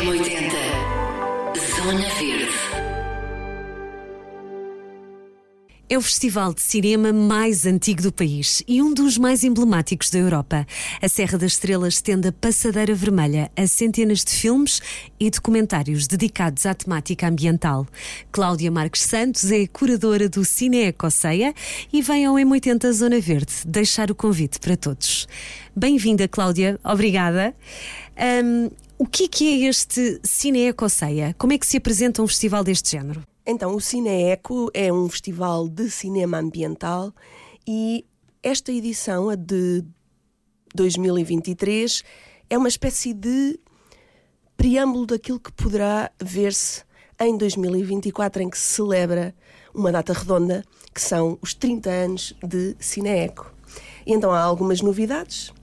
M80 Zona Verde É o festival de cinema mais antigo do país e um dos mais emblemáticos da Europa. A Serra das Estrelas estende a passadeira vermelha a centenas de filmes e documentários dedicados à temática ambiental. Cláudia Marques Santos é curadora do Cine Ecoceia e vem ao M80 Zona Verde deixar o convite para todos. Bem-vinda, Cláudia. Obrigada. Um, o que é, que é este Cine Ecoceia? Como é que se apresenta um festival deste género? Então, o Cineeco é um festival de cinema ambiental e esta edição, a de 2023, é uma espécie de preâmbulo daquilo que poderá ver-se em 2024, em que se celebra uma data redonda, que são os 30 anos de Cineeco. E então há algumas novidades.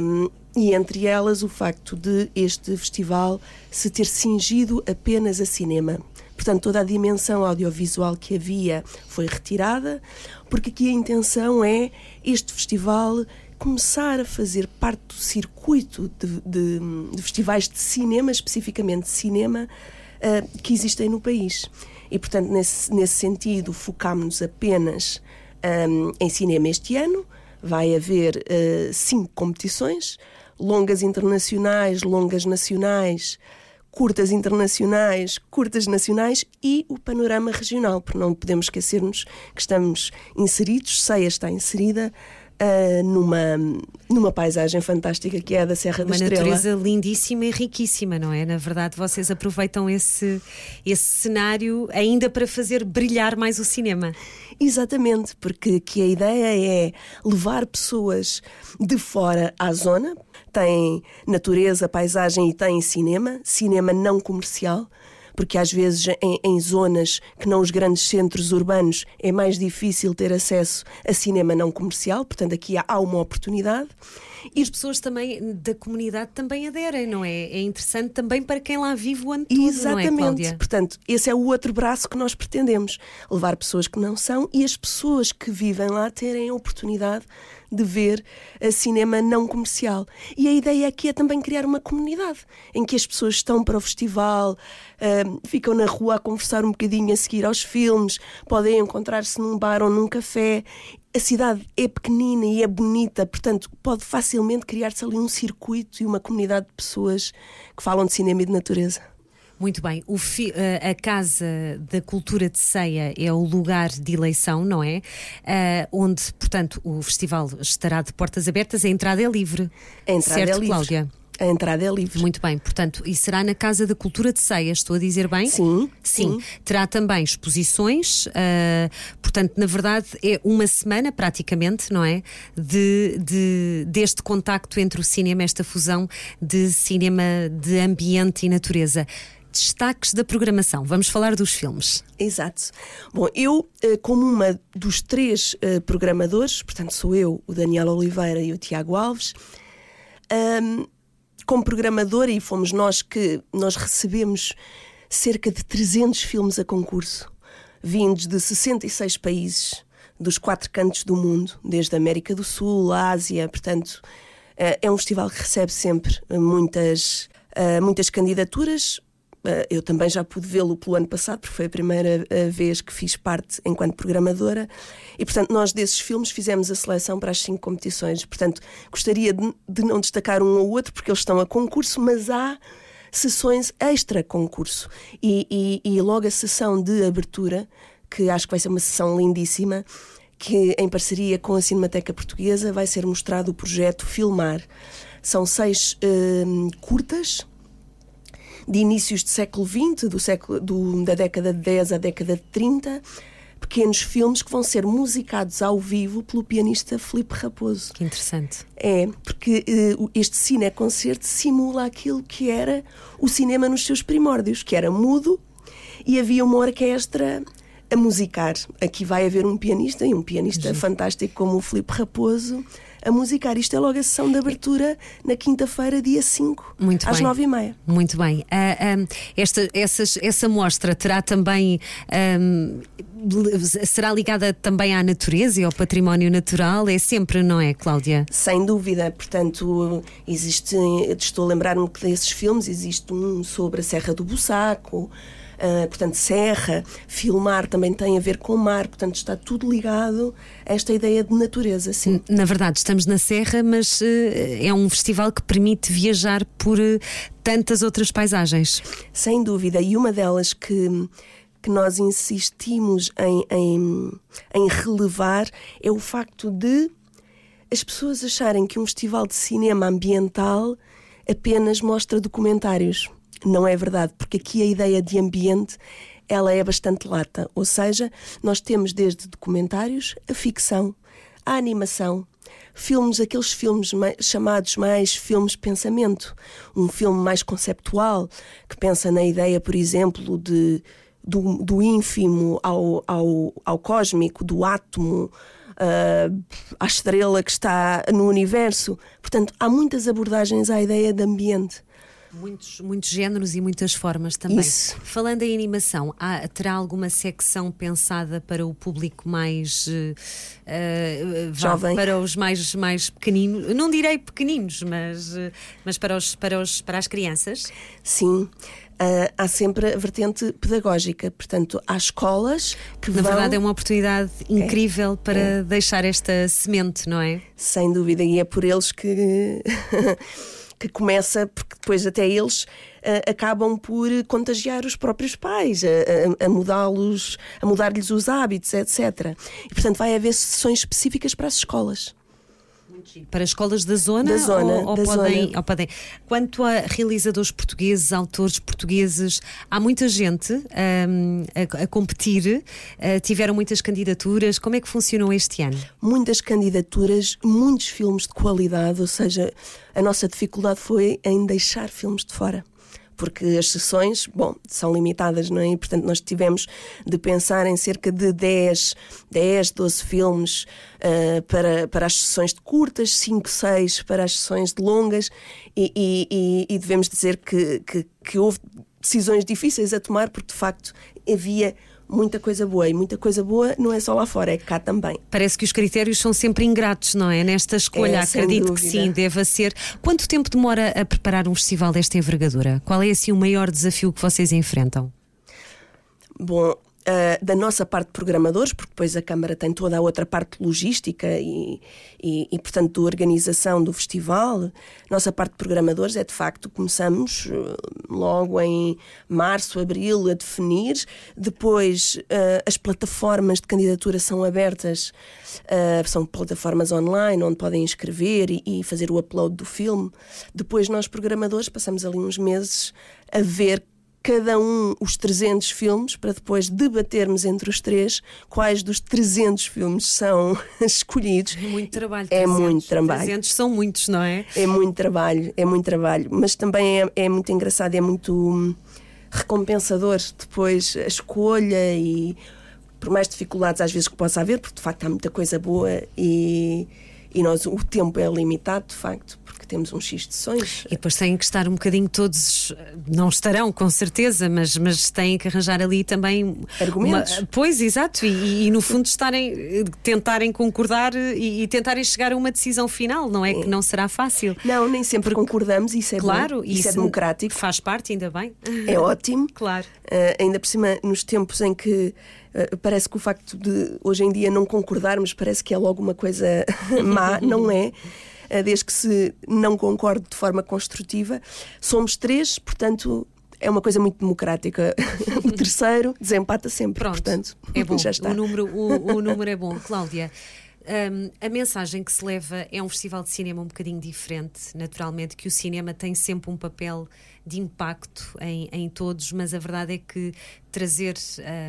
Um, e entre elas o facto de este festival se ter cingido apenas a cinema. Portanto, toda a dimensão audiovisual que havia foi retirada, porque aqui a intenção é este festival começar a fazer parte do circuito de, de, de festivais de cinema, especificamente de cinema, uh, que existem no país. E, portanto, nesse, nesse sentido, focámos-nos apenas um, em cinema este ano. Vai haver uh, cinco competições, longas internacionais, longas nacionais, curtas internacionais, curtas nacionais e o panorama regional, porque não podemos esquecermos que estamos inseridos, Ceia está inserida Uh, numa, numa paisagem fantástica que é a da Serra Uma da Estrela. Uma natureza lindíssima e riquíssima, não é? Na verdade, vocês aproveitam esse, esse cenário ainda para fazer brilhar mais o cinema. Exatamente, porque que a ideia é levar pessoas de fora à zona, tem natureza, paisagem e tem cinema, cinema não comercial, porque às vezes em, em, zonas que não os grandes centros urbanos é mais difícil ter acesso a cinema não comercial, portanto aqui há, há uma oportunidade. E as pessoas também da comunidade também aderem, não é? É interessante também para quem lá vive o ano todo, Exatamente. não é, Cláudia? Portanto, esse é o outro braço que nós pretendemos, levar pessoas que não são e as pessoas que vivem lá terem a oportunidade de ver a cinema não comercial. E a ideia aqui é também criar uma comunidade em que as pessoas estão para o festival, uh, ficam na rua a conversar um bocadinho a seguir aos filmes, podem encontrar-se num bar ou num café. A cidade é pequenina e é bonita, portanto, pode facilmente criar-se ali um circuito e uma comunidade de pessoas que falam de cinema e de natureza. Muito bem. a Casa da Cultura de Ceia é o lugar de eleição, não é? Uh, onde, portanto, o festival estará de portas abertas, a entrada é livre. A entrada certo, é livre. Cláudia? A entrada é livre. Muito bem, portanto, e será na Casa da Cultura de Ceia, estou a dizer bem? Sim. Sim. sim. Terá também exposições, uh, portanto, na verdade, é uma semana praticamente, não é? De, de, deste contacto entre o cinema, esta fusão de cinema de ambiente e natureza destaques da programação. Vamos falar dos filmes. Exato. Bom, eu, eh, como uma dos três eh, programadores, portanto sou eu, o Daniel Oliveira e o Tiago Alves, um, como programadora, e fomos nós que nós recebemos cerca de 300 filmes a concurso, vindos de 66 países, dos quatro cantos do mundo, desde a América do Sul, a Ásia, portanto, eh, é um festival que recebe sempre muitas, muitas candidaturas, eh, eu também já pude vê-lo pelo ano passado, porque foi a primeira eh, vez que fiz parte enquanto programadora. E, portanto, nós desses filmes fizemos a seleção para as cinco competições. Portanto, gostaria de, não destacar um ou outro, porque eles estão a concurso, mas há sessões extra concurso. E, e, e logo a sessão de abertura, que acho que vai ser uma sessão lindíssima, que em parceria com a Cinemateca Portuguesa vai ser mostrado o projeto Filmar. São seis uh, curtas de inícios do século XX, do século, do, da década de 10 à década de 30, pequenos filmes que vão ser musicados ao vivo pelo pianista Felipe Raposo. Que interessante. É, porque uh, este cine-concerto simula aquilo que era o cinema nos seus primórdios, que era mudo e havia uma orquestra a musicar. Aqui vai haver um pianista e um pianista fantástico como o Felipe Raposo a musicar. Isto é logo a sessão de abertura na quinta-feira, dia 5, Muito às bem. 9 e meia. Muito bem. Ah, ah, esta, essas- essa mostra terá também. ahm, li- será ligada também à natureza e ao património natural? É sempre, não é, Cláudia? Sem dúvida, portanto, existe, estou a lembrar-me que desses filmes, existe um sobre a Serra do Bussaco, ah, portanto, Serra, filmar também tem a ver com mar, portanto, está tudo ligado a esta ideia de natureza, sim. Na verdade, estamos na Serra, mas eh, é um festival que permite viajar por eh, tantas outras paisagens. Sem dúvida, e uma delas que, que nós insistimos em, em, em relevar é o facto de as pessoas acharem que um festival de cinema ambiental apenas mostra documentários. Não é verdade, porque aqui a ideia de ambiente ela é bastante lata, ou seja, nós temos desde documentários a ficção, a animação, filmes, aqueles filmes mai- chamados mais filmes pensamento, um filme mais conceptual que pensa na ideia, por exemplo, de do, do ínfimo ao, ao, ao cósmico, do átomo, ah, à estrela que está no universo. Portanto, há muitas abordagens à ideia de ambiente. Muitos, muitos géneros e muitas formas também. Isso. Falando em animação, há- terá alguma secção pensada para o público mais vá, Jovem. para os mais, mais pequeninos? Não direi pequeninos, mas, eh, mas para, os, para, os, para as crianças? Sim. ah, há sempre a vertente pedagógica, portanto, há escolas que Na vão, verdade, é uma oportunidade incrível para deixar esta semente, não é? sem dúvida, e é por eles que, que começa, porque depois até eles ah, acabam por contagiar os próprios pais, a, a- a mudá-los, a mudar-lhes os hábitos, etc. E portanto vai haver sessões específicas para as escolas. Para as escolas da zona? Da zona, ou, ou da podem, zona. ou podem. Quanto a realizadores portugueses, autores portugueses, há muita gente hum, a, a competir, uh, tiveram muitas candidaturas. Como é que funcionou este ano? muitas candidaturas, muitos filmes de qualidade, ou seja, a nossa dificuldade foi em deixar filmes de fora. Porque as sessões, bom, são limitadas, não é? E, portanto, nós tivemos de pensar em cerca de 10, 10 12 filmes ah, para, para as sessões de curtas, 5, 6 para as sessões de longas, e, e- e- e devemos dizer que, que, que houve decisões difíceis a tomar, porque de facto havia muita coisa boa, e muita coisa boa não é só lá fora, é cá também. Parece que os critérios são sempre ingratos, não é? Nesta escolha, É, acredito que sim, deva ser. Quanto tempo demora a preparar um festival desta envergadura? Qual é assim o maior desafio que vocês enfrentam? Bom, ah, da nossa parte de programadores, porque depois a Câmara tem toda a outra parte logística e, e, e, portanto, de organização do festival. Nossa parte de programadores é, de facto, começamos ah, logo em março, abril a definir. Depois, ah, as plataformas de candidatura são abertas, ah, são plataformas online onde podem inscrever e, e fazer o upload do filme. Depois, nós, programadores, passamos ali uns meses a ver cada um os 300 filmes para depois debatermos entre os três quais dos 300 filmes são escolhidos. É muito trabalho. É muito trabalho. 300 são muitos, não é? É muito trabalho, é muito trabalho, mas também é, é muito engraçado, é muito hum, recompensador depois a escolha e por mais dificuldades às vezes que possa haver, porque de facto há muita coisa boa e, e nós o tempo é limitado de facto, porque temos um X de sessões. E depois têm que estar um bocadinho todos, não estarão com certeza, mas, mas têm que arranjar ali também Argumentos. uma- pois, exato, e, e, no fundo estarem, tentarem concordar e, e tentarem chegar a uma decisão final, não é que não será fácil. Não, nem sempre concordamos, isso é Claro, bom, isso, é democrático, Faz parte, ainda bem. é ótimo. Claro. Uh, ainda por cima, nos tempos em que uh, parece que o facto de hoje em dia não concordarmos parece que é logo uma coisa má, não é? Uh, desde que se não concorde de forma construtiva. Somos três, portanto. É uma coisa muito democrática. o terceiro desempata sempre. Pronto, portanto, é bom. já está. O número, o, o número é bom. Cláudia, hum, a mensagem que se leva é um festival de cinema um bocadinho diferente. Naturalmente, que o cinema tem sempre um papel de impacto em, em todos, mas a verdade é que trazer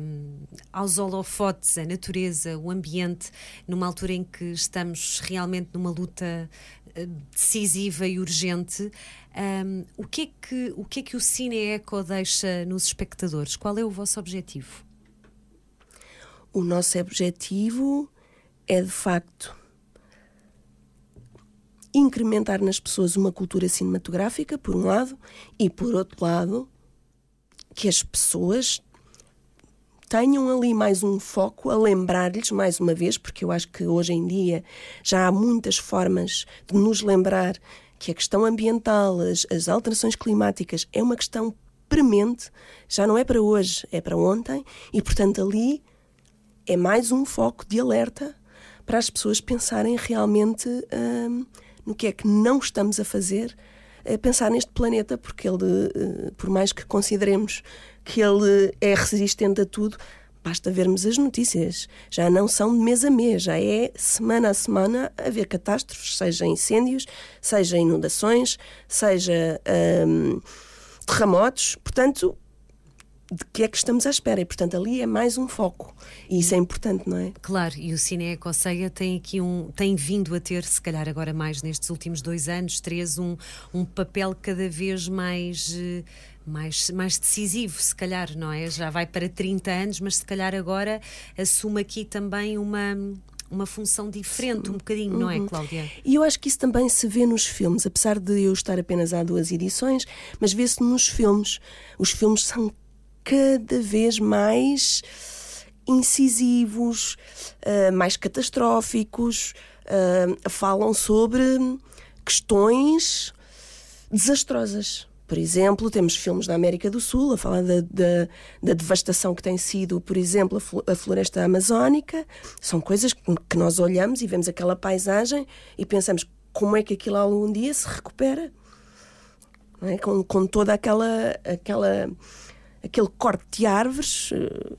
hum, aos holofotes a natureza, o ambiente, numa altura em que estamos realmente numa luta eh, decisiva e urgente. hum, o, que é que, o que é que o Cine Eco deixa nos espectadores? Qual é o vosso objetivo? O nosso objetivo é, de facto, incrementar nas pessoas uma cultura cinematográfica, por um lado, e por outro lado, que as pessoas tenham ali mais um foco a lembrar-lhes mais uma vez, porque eu acho que hoje em dia já há muitas formas de nos lembrar que a questão ambiental, as, as alterações climáticas é uma questão premente, já não é para hoje, é para ontem, e portanto ali é mais um foco de alerta para as pessoas pensarem realmente hum, no que é que não estamos a fazer, a pensar neste planeta, porque ele, uh, por mais que consideremos que ele é resistente a tudo, basta vermos as notícias. Já não são de mês a mês, já é semana a semana a haver catástrofes, seja incêndios, seja inundações, seja hum, terremotos. Portanto, de que é que estamos à espera? E, portanto, ali é mais um foco. E isso é importante, não é? Claro, e o Cine Ecoceia tem aqui um. tem vindo a ter, se calhar agora mais nestes últimos dois anos, três, um, um papel cada vez mais. Uh, mais, mais decisivo, se calhar, não é? Já vai para 30 anos, mas se calhar agora assume aqui também uma, uma função diferente, um bocadinho, não é, uhum. Cláudia? E eu acho que isso também se vê nos filmes, apesar de eu estar apenas há duas edições, mas vê-se nos filmes. Os filmes são cada vez mais incisivos, uh, mais catastróficos, uh, falam sobre questões desastrosas. Por exemplo, temos filmes da América do Sul a falar da, da, da devastação que tem sido, por exemplo, a floresta amazónica. São coisas que nós olhamos e vemos aquela paisagem e pensamos como é que aquilo algum dia se recupera. É? Com, com toda aquela, aquela, aquele corte de árvores, eh,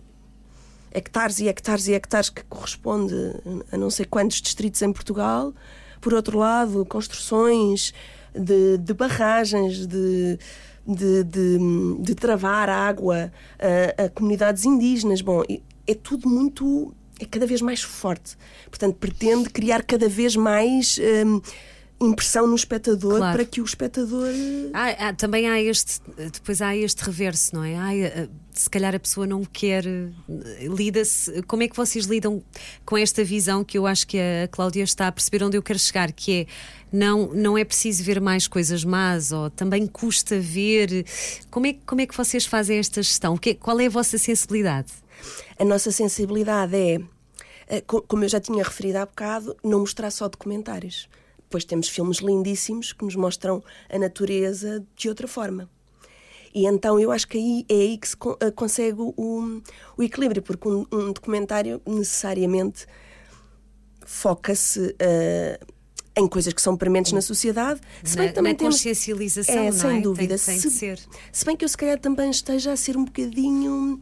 hectares e hectares e hectares que corresponde a não sei quantos distritos em Portugal. Por outro lado, construções de, de barragens, de, de, de, de, travar água a, a, comunidades indígenas. Bom, é tudo muito. é cada vez mais forte. Portanto, pretende criar cada vez mais. Hum, impressão no espectador claro. para que o espectador. Ah, ah, também há este, depois há este reverso, não é? Ah, se calhar a pessoa não quer. Lida-se. Como é que vocês lidam com esta visão que eu acho que a Cláudia está a perceber onde eu quero chegar, que é não, não é preciso ver mais coisas más, ou também custa ver. Como é, como é que vocês fazem esta gestão? Qual é a vossa sensibilidade? A nossa sensibilidade é, eh, como eu já tinha referido há bocado, não mostrar só documentários depois temos filmes lindíssimos que nos mostram a natureza de outra forma. E então eu acho que aí, é aí que se eh, consegue o, o equilíbrio, porque um, um documentário necessariamente foca-se uh, em coisas que são prementes na sociedade. Se bem na, também na temos, consciencialização, é, sem é? dúvida. Tem, tem se, ser. se bem que eu se calhar também esteja a ser um bocadinho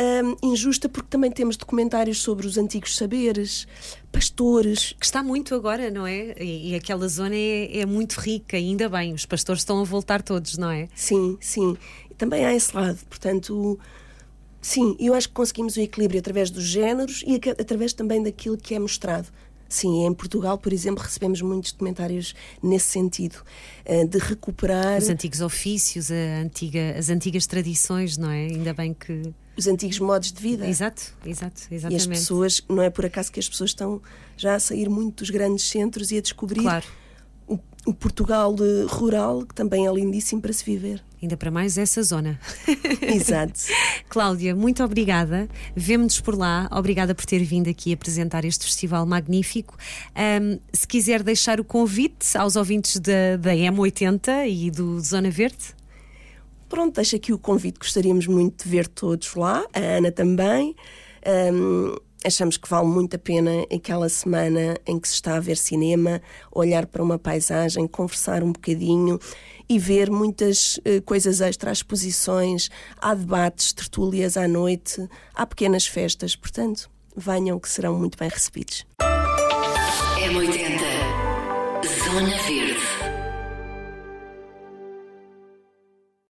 um, injusta porque também temos documentários sobre os antigos saberes, pastores. Que está muito agora, não é? E, e aquela zona é, é, muito rica, ainda bem, os pastores estão a voltar todos, não é? Sim, sim. E também há esse lado, portanto. Sim, eu acho que conseguimos o equilíbrio através dos géneros e através também daquilo que é mostrado. Sim, em Portugal, por exemplo, recebemos muitos documentários nesse sentido, eh, de recuperar. Os antigos ofícios, antiga, as antigas tradições, não é? Ainda bem que os antigos modos de vida. Exato, exato, exatamente. E as pessoas, não é por acaso que as pessoas estão já a sair muito dos grandes centros e a descobrir claro. o, o Portugal rural, que também é lindíssimo para se viver. Ainda para mais essa zona. Exato. Cláudia, muito obrigada. Vemo-nos por lá. Obrigada por ter vindo aqui apresentar este festival magnífico. Um, se quiser deixar o convite aos ouvintes da, da M80 e do Zona Verde. Pronto, deixo aqui o convite, gostaríamos muito de ver todos lá, a Ana também. Um, achamos que vale muito a pena aquela semana em que se está a ver cinema, olhar para uma paisagem, conversar um bocadinho e ver muitas uh, coisas extra, exposições, há debates, tertúlias à noite, há pequenas festas, portanto, venham que serão muito bem recebidos. M80 Zona Verde